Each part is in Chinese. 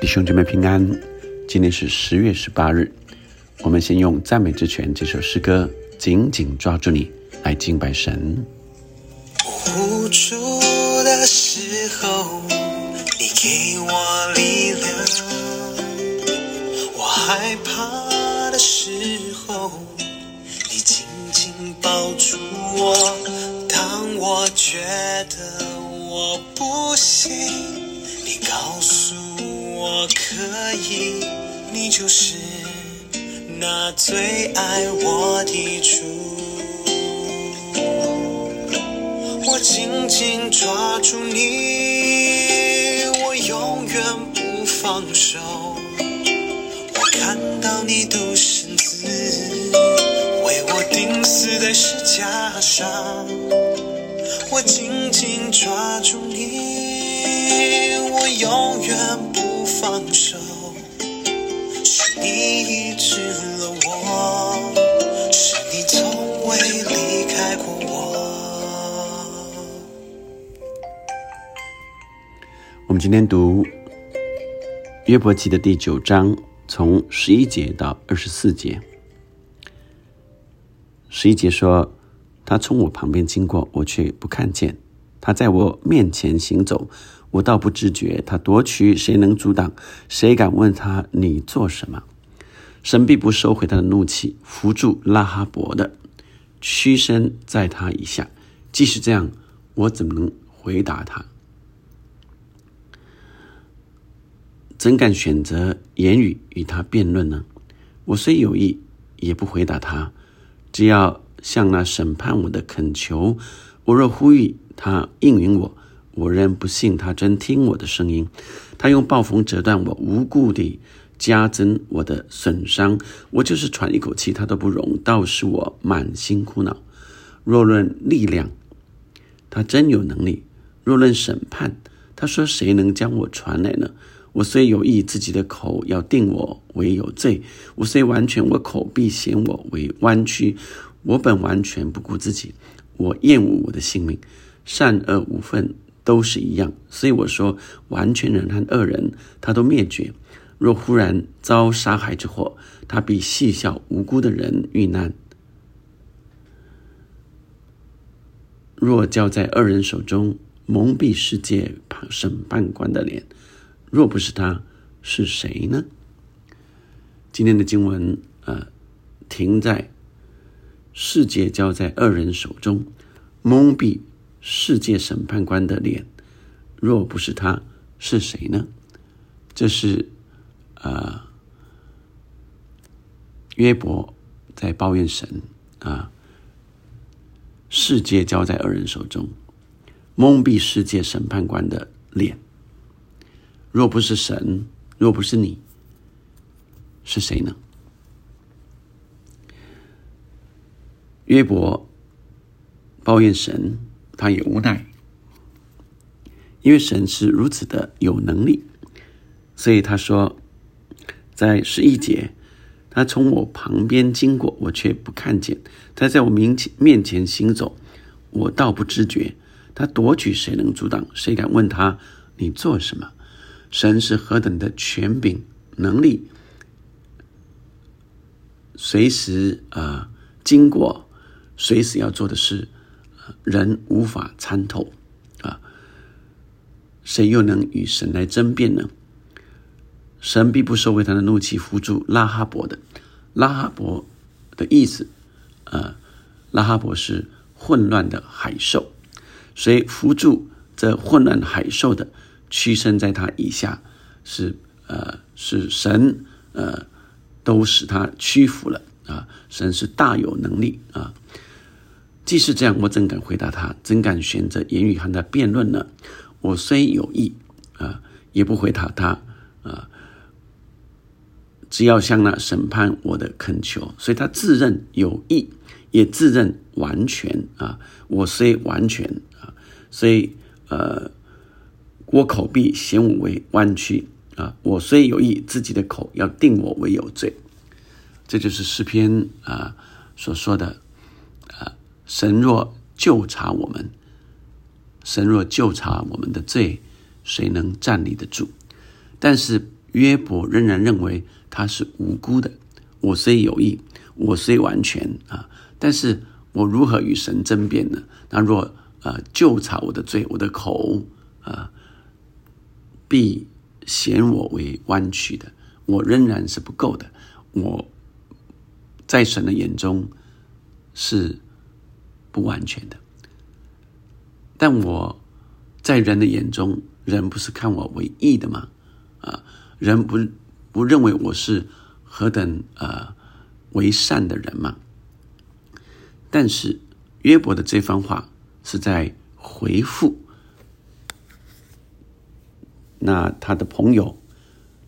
弟兄姐妹平安，今天是十月十八日。我们先用赞美之泉这首诗歌紧紧抓住你，来敬拜神。无助的时候，你给我力量；我害怕的时候，你紧紧抱住我。当我觉得我不行，你告诉我可以，你就是那最爱我的主。我紧紧抓住你，我永远不放手。我看到你独身子为我钉死在石架上，我紧紧抓住你，永远不放手。是你医治了我，是你从未离开过我。我们今天读约伯记的第九章，从十一节到二十四节。十一节说：“他从我旁边经过，我却不看见；他在我面前行走，我倒不知觉。他夺取，谁能阻挡？谁敢问他你做什么？神必不收回他的怒气，扶住拉哈伯的，屈身在他以下。即使这样，我怎么能回答他？”怎敢选择言语与他辩论呢？我虽有意，也不回答他。只要向那审判我的恳求，我若呼吁他应允我，我仍不信他真听我的声音。他用暴风折断我，无故地加增我的损伤。我就是喘一口气，他都不容，倒使我满心苦恼。若论力量，他真有能力；若论审判，他说谁能将我传来呢？我虽有意，自己的口要定我为有罪；我虽完全，我口必嫌我为弯曲。我本完全不顾自己，我厌恶我的性命，善恶无分，都是一样。所以我说，完全人和恶人，他都灭绝。若忽然遭杀害之祸，他必细笑无辜的人遇难。若交在恶人手中，蒙蔽世界审判官的脸。若不是他，是谁呢？今天的经文，呃，停在世界交在二人手中，蒙蔽世界审判官的脸。若不是他，是谁呢？这是呃约伯在抱怨神啊，世界交在二人手中，蒙蔽世界审判官的脸。若不是神，若不是你，是谁呢？约伯抱怨神，他也无奈，因为神是如此的有能力，所以他说，在十一节，他从我旁边经过，我却不看见；他在我面前面前行走，我倒不知觉。他夺取，谁能阻挡？谁敢问他你做什么？神是何等的权柄能力，随时啊经过，随时要做的事，人无法参透啊。谁又能与神来争辩呢？神必不收回他的怒气，扶住拉哈伯的。拉哈伯的意思，呃，拉哈伯是混乱的海兽，所以扶住这混乱海兽的？屈身在他以下，是呃是神呃都使他屈服了啊！神是大有能力啊！既是这样，我怎敢回答他？怎敢选择言语和他辩论呢？我虽有意啊，也不回答他啊！只要向那审判我的恳求，所以他自认有意，也自认完全啊！我虽完全啊，所以呃。我口必嫌我为弯曲啊！我虽有意，自己的口要定我为有罪。这就是诗篇啊所说的：神若就查我们，神若就查我们的罪，谁能站立得住？但是约伯仍然认为他是无辜的。我虽有意，我虽完全啊，但是我如何与神争辩呢？那若呃就查我的罪，我的口啊必显我为弯曲的，我仍然是不够的。我在神的眼中是不完全的，但我在人的眼中，人不是看我为义的吗？啊，人不不认为我是何等呃为善的人吗？但是约伯的这番话是在回复那他的朋友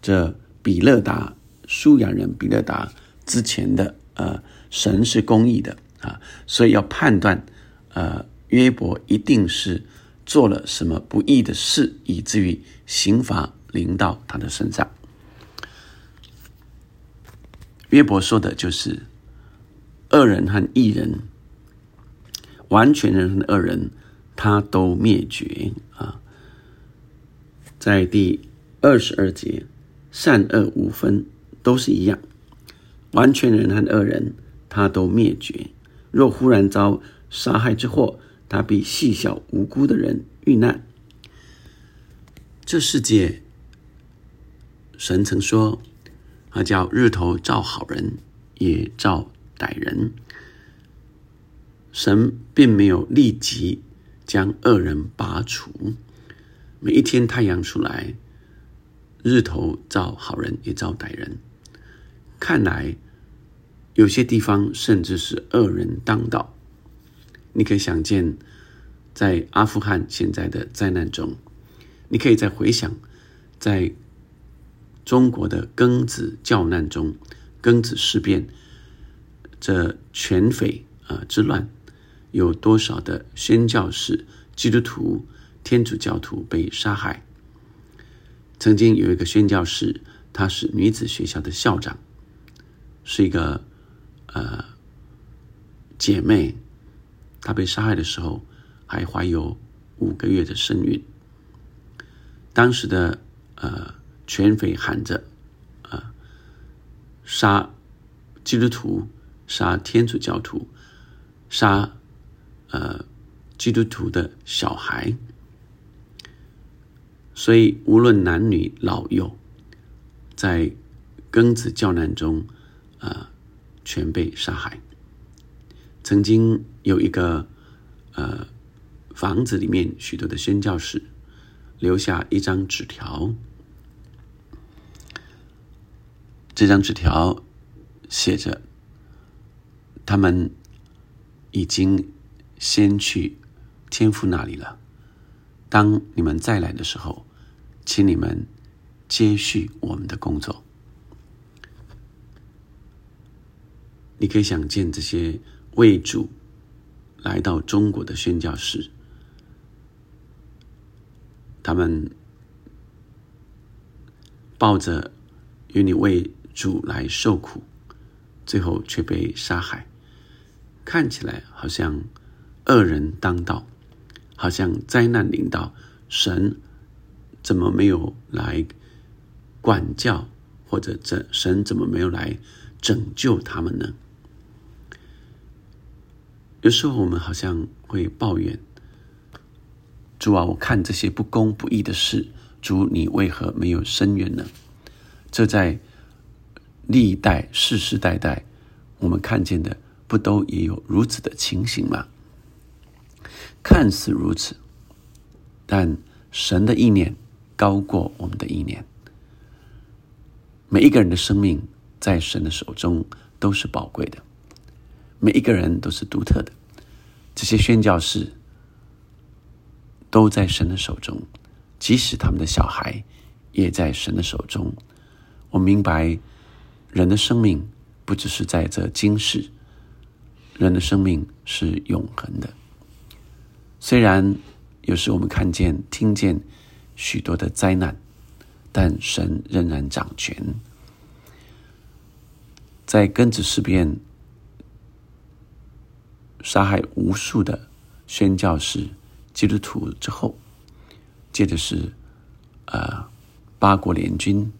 这比勒达舒雅人比勒达之前的呃神是公义的啊，所以要判断呃约伯一定是做了什么不义的事，以至于刑罚临到他的身上。约伯说的就是恶人和义人。完全人和恶人，他都灭绝啊！在第二十二节，善恶无分，都是一样。完全人和恶人，他都灭绝。若忽然遭杀害之祸，他必细小无辜的人遇难。这世界，神曾说，他叫日头照好人，也照歹人。神并没有立即将恶人拔除。每一天太阳出来，日头照好人也照歹人。看来有些地方甚至是恶人当道。你可以想见，在阿富汗现在的灾难中，你可以再回想，在中国的庚子教难中，庚子事变，这全匪啊之乱。有多少的宣教士、基督徒、天主教徒被杀害？曾经有一个宣教士，她是女子学校的校长，是一个呃姐妹。她被杀害的时候还怀有五个月的身孕。当时的呃全匪喊着啊杀基督徒、杀天主教徒、杀。呃，基督徒的小孩，所以无论男女老幼，在庚子教难中，呃，全被杀害。曾经有一个呃房子里面许多的宣教士留下一张纸条，这张纸条写着，他们已经。先去天父那里了。当你们再来的时候，请你们接续我们的工作。你可以想见这些为主来到中国的宣教士，他们抱着与你为主来受苦，最后却被杀害，看起来好像。恶人当道，好像灾难临到，神怎么没有来管教，或者这神怎么没有来拯救他们呢？有时候我们好像会抱怨主啊，我看这些不公不义的事，主你为何没有伸冤呢？这在历代世世代代，我们看见的不都也有如此的情形吗？看似如此，但神的意念高过我们的意念。每一个人的生命在神的手中都是宝贵的，每一个人都是独特的。这些宣教士都在神的手中，即使他们的小孩也在神的手中。我明白，人的生命不只是在这今世，人的生命是永恒的。虽然有时我们看见、听见许多的灾难，但神仍然掌权。在庚子事变杀害无数的宣教士、基督徒之后，接着是呃八国联军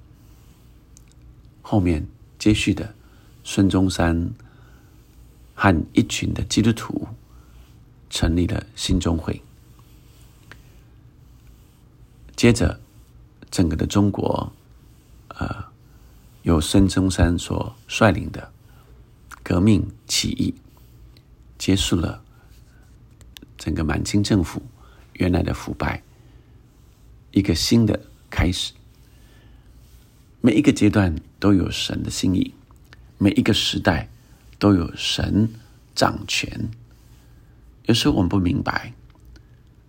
后面接续的，孙中山和一群的基督徒成立了新中会。接着，整个的中国，呃，由孙中山所率领的革命起义，结束了整个满清政府原来的腐败，一个新的开始。每一个阶段都有神的心意，每一个时代都有神掌权。有时候我们不明白，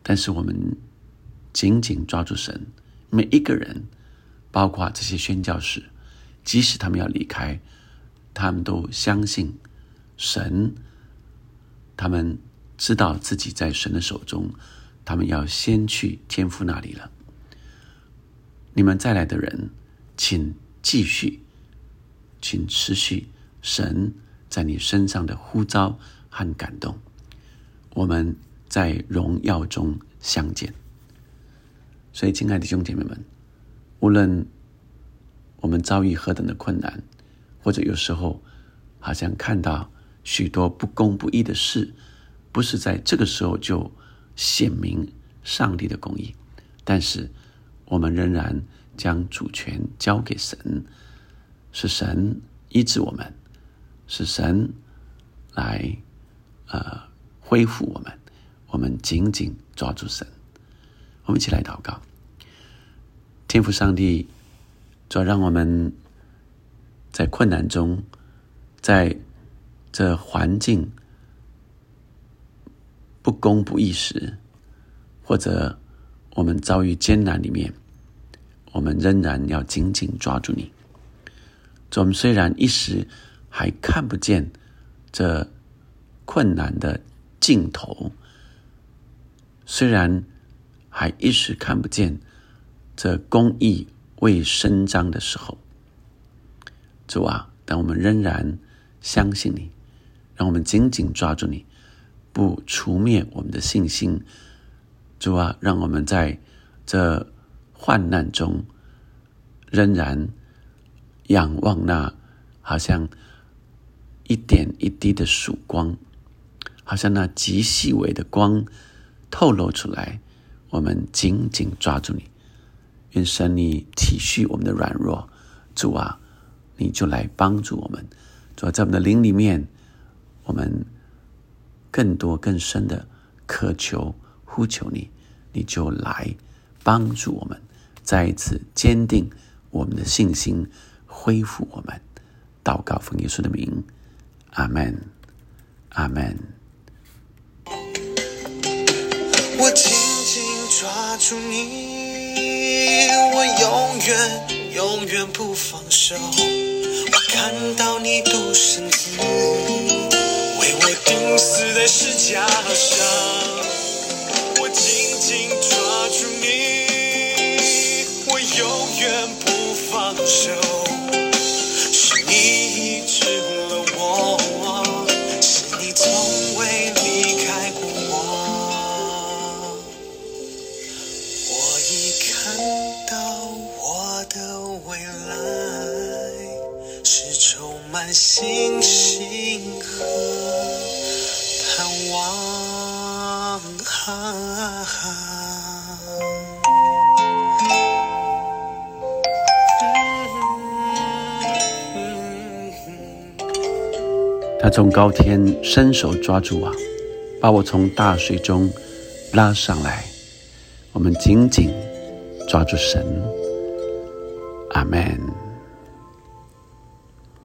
但是我们紧紧抓住神。每一个人，包括这些宣教士，即使他们要离开，他们都相信神。他们知道自己在神的手中，他们要先去天父那里了。你们再来的人。请继续，请持续神在你身上的呼召和感动。我们在荣耀中相见。所以，亲爱的兄弟姐妹们，无论我们遭遇何等的困难，或者有时候好像看到许多不公不义的事，不是在这个时候就显明上帝的公义，但是我们仍然。将主权交给神，是神医治我们，是神来呃恢复我们。我们紧紧抓住神，我们一起来祷告。天父上帝，主要让我们在困难中，在这环境不公不义时，或者我们遭遇艰难里面。我们仍然要紧紧抓住你。我们虽然一时还看不见这困难的尽头，虽然还一时看不见这公义未伸张的时候，主啊，但我们仍然相信你，让我们紧紧抓住你，不除灭我们的信心。主啊，让我们在这。患难中，仍然仰望那好像一点一滴的曙光，好像那极细微的光透露出来。我们紧紧抓住你，愿神你体恤我们的软弱，主啊，你就来帮助我们。主在我们的灵里面，我们更多更深的渴求呼求你，你就来帮助我们。再一次坚定我们的信心，恢复我们。祷告奉耶稣的名，阿门，阿门。我紧紧抓住你，我永远永远不放手。我看到你独身子，死在十字架上。他从高天伸手抓住我，把我从大水中拉上来。我们紧紧抓住神，阿门。